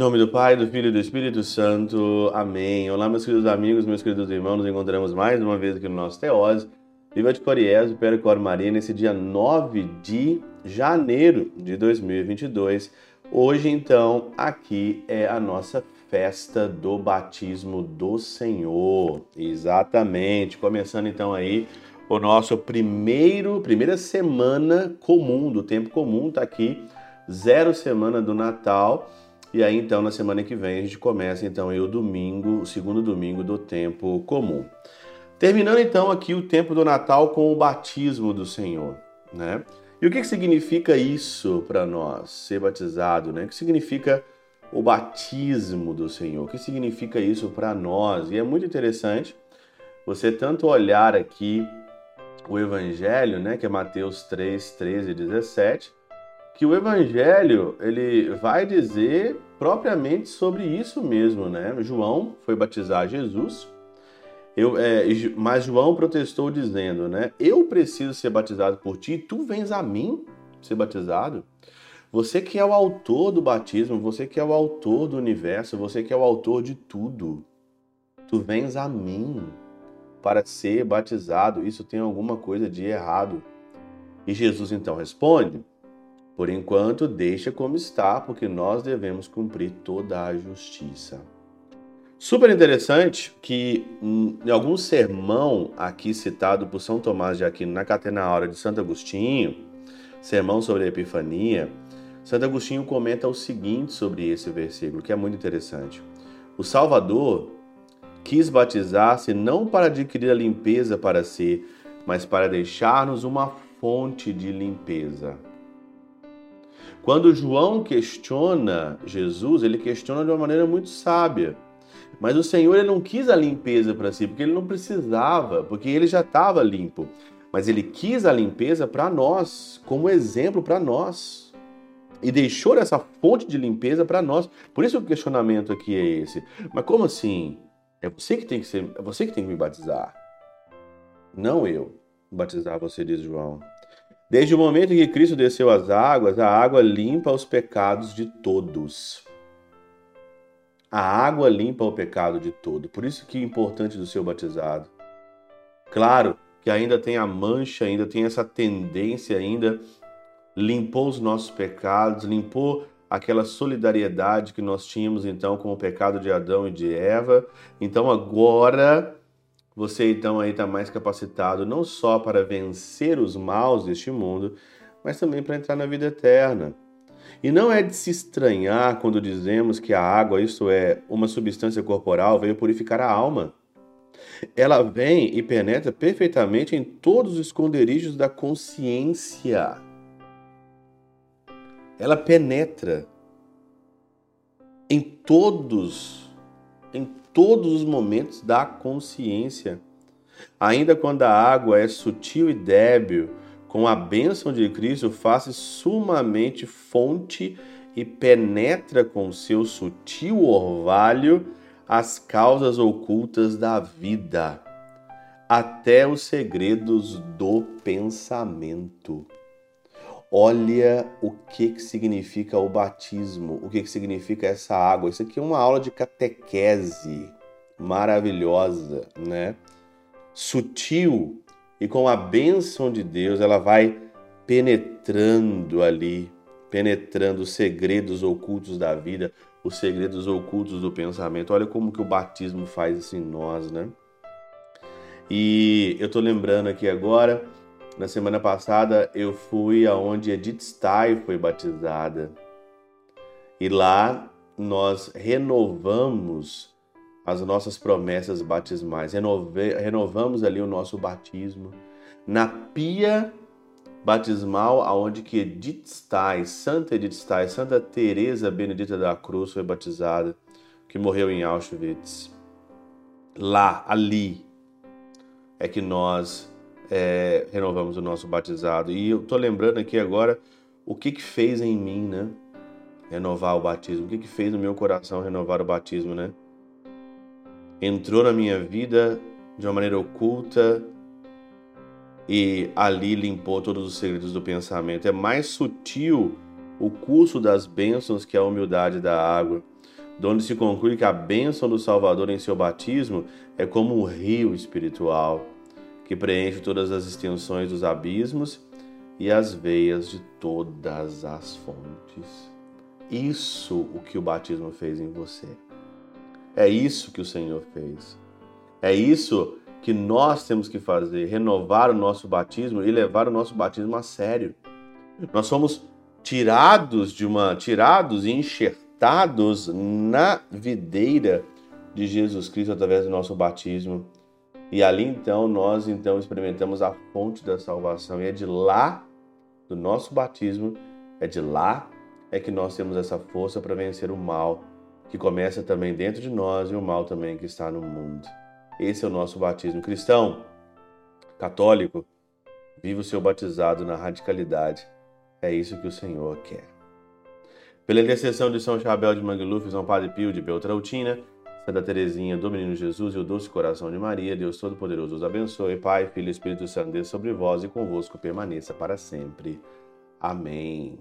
nome do Pai, do Filho e do Espírito Santo. Amém. Olá, meus queridos amigos, meus queridos irmãos. Nos encontramos mais uma vez aqui no nosso Teose. Viva de Coriés, Cor Maria, nesse dia 9 de janeiro de 2022. Hoje, então, aqui é a nossa festa do batismo do Senhor. Exatamente. Começando então aí o nosso primeiro, primeira semana comum, do tempo comum, tá aqui, zero semana do Natal. E aí então na semana que vem a gente começa então o domingo, o segundo domingo do tempo comum. Terminando então aqui o tempo do Natal com o batismo do Senhor, né? E o que, que significa isso para nós, ser batizado, né? O que significa o batismo do Senhor? O que significa isso para nós? E é muito interessante você tanto olhar aqui o Evangelho, né, que é Mateus 3, 13 e 17, que o Evangelho ele vai dizer propriamente sobre isso mesmo, né? João foi batizar Jesus, eu, é, mas João protestou dizendo, né? Eu preciso ser batizado por ti, tu vens a mim ser batizado. Você que é o autor do batismo, você que é o autor do universo, você que é o autor de tudo. Tu vens a mim para ser batizado. Isso tem alguma coisa de errado. E Jesus então responde: Por enquanto, deixa como está, porque nós devemos cumprir toda a justiça. Super interessante que hum, em algum sermão aqui citado por São Tomás de Aquino na Catena Aura de Santo Agostinho, sermão sobre a Epifania, Santo Agostinho comenta o seguinte sobre esse versículo, que é muito interessante. O Salvador quis batizar-se não para adquirir a limpeza para si, mas para deixar-nos uma fonte de limpeza. Quando João questiona Jesus, ele questiona de uma maneira muito sábia. Mas o Senhor ele não quis a limpeza para si, porque ele não precisava, porque ele já estava limpo. Mas ele quis a limpeza para nós, como exemplo para nós. E deixou essa fonte de limpeza para nós. Por isso o questionamento aqui é esse. Mas como assim? É você que tem que ser, é você que tem que me batizar. Não eu batizar você, diz João. Desde o momento em que Cristo desceu às águas, a água limpa os pecados de todos. A água limpa o pecado de todo. Por isso que é importante do seu batizado. Claro que ainda tem a mancha, ainda tem essa tendência ainda limpou os nossos pecados, limpou aquela solidariedade que nós tínhamos então com o pecado de Adão e de Eva. Então agora você então aí está mais capacitado não só para vencer os maus deste mundo, mas também para entrar na vida eterna. E não é de se estranhar quando dizemos que a água, isto é, uma substância corporal, veio purificar a alma. Ela vem e penetra perfeitamente em todos os esconderijos da consciência ela penetra em todos, em todos os momentos da consciência. Ainda quando a água é sutil e débil, com a bênção de Cristo, faz sumamente fonte e penetra com seu sutil orvalho as causas ocultas da vida, até os segredos do pensamento. Olha o que, que significa o batismo, o que, que significa essa água. Isso aqui é uma aula de catequese maravilhosa, né? Sutil e com a bênção de Deus, ela vai penetrando ali, penetrando os segredos ocultos da vida, os segredos ocultos do pensamento. Olha como que o batismo faz isso em nós, né? E eu tô lembrando aqui agora na semana passada eu fui aonde Edith Stein foi batizada. E lá nós renovamos as nossas promessas batismais. Renove, renovamos ali o nosso batismo na pia batismal aonde que Edith Stein, Santa Edith Stein, Santa Teresa Benedita da Cruz foi batizada, que morreu em Auschwitz. Lá, ali é que nós é, renovamos o nosso batizado. E eu tô lembrando aqui agora o que que fez em mim, né? Renovar o batismo. O que que fez no meu coração renovar o batismo, né? Entrou na minha vida de uma maneira oculta e ali limpou todos os segredos do pensamento. É mais sutil o curso das bênçãos que a humildade da água. onde se conclui que a bênção do Salvador em seu batismo é como um rio espiritual que preenche todas as extensões dos abismos e as veias de todas as fontes. Isso o que o batismo fez em você. É isso que o Senhor fez. É isso que nós temos que fazer, renovar o nosso batismo e levar o nosso batismo a sério. Nós somos tirados de uma tirados e enxertados na videira de Jesus Cristo através do nosso batismo. E ali então nós então experimentamos a fonte da salvação e é de lá do nosso batismo, é de lá é que nós temos essa força para vencer o mal, que começa também dentro de nós e o mal também que está no mundo. Esse é o nosso batismo cristão, católico. Viva o seu batizado na radicalidade. É isso que o Senhor quer. Pela intercessão de São Chabel de Mangluf, São Padre Pio de Beltrautina, Santa Teresinha do Menino Jesus e o Doce Coração de Maria, Deus Todo-Poderoso os abençoe. Pai, Filho e Espírito Santo, Deus sobre vós e convosco permaneça para sempre. Amém.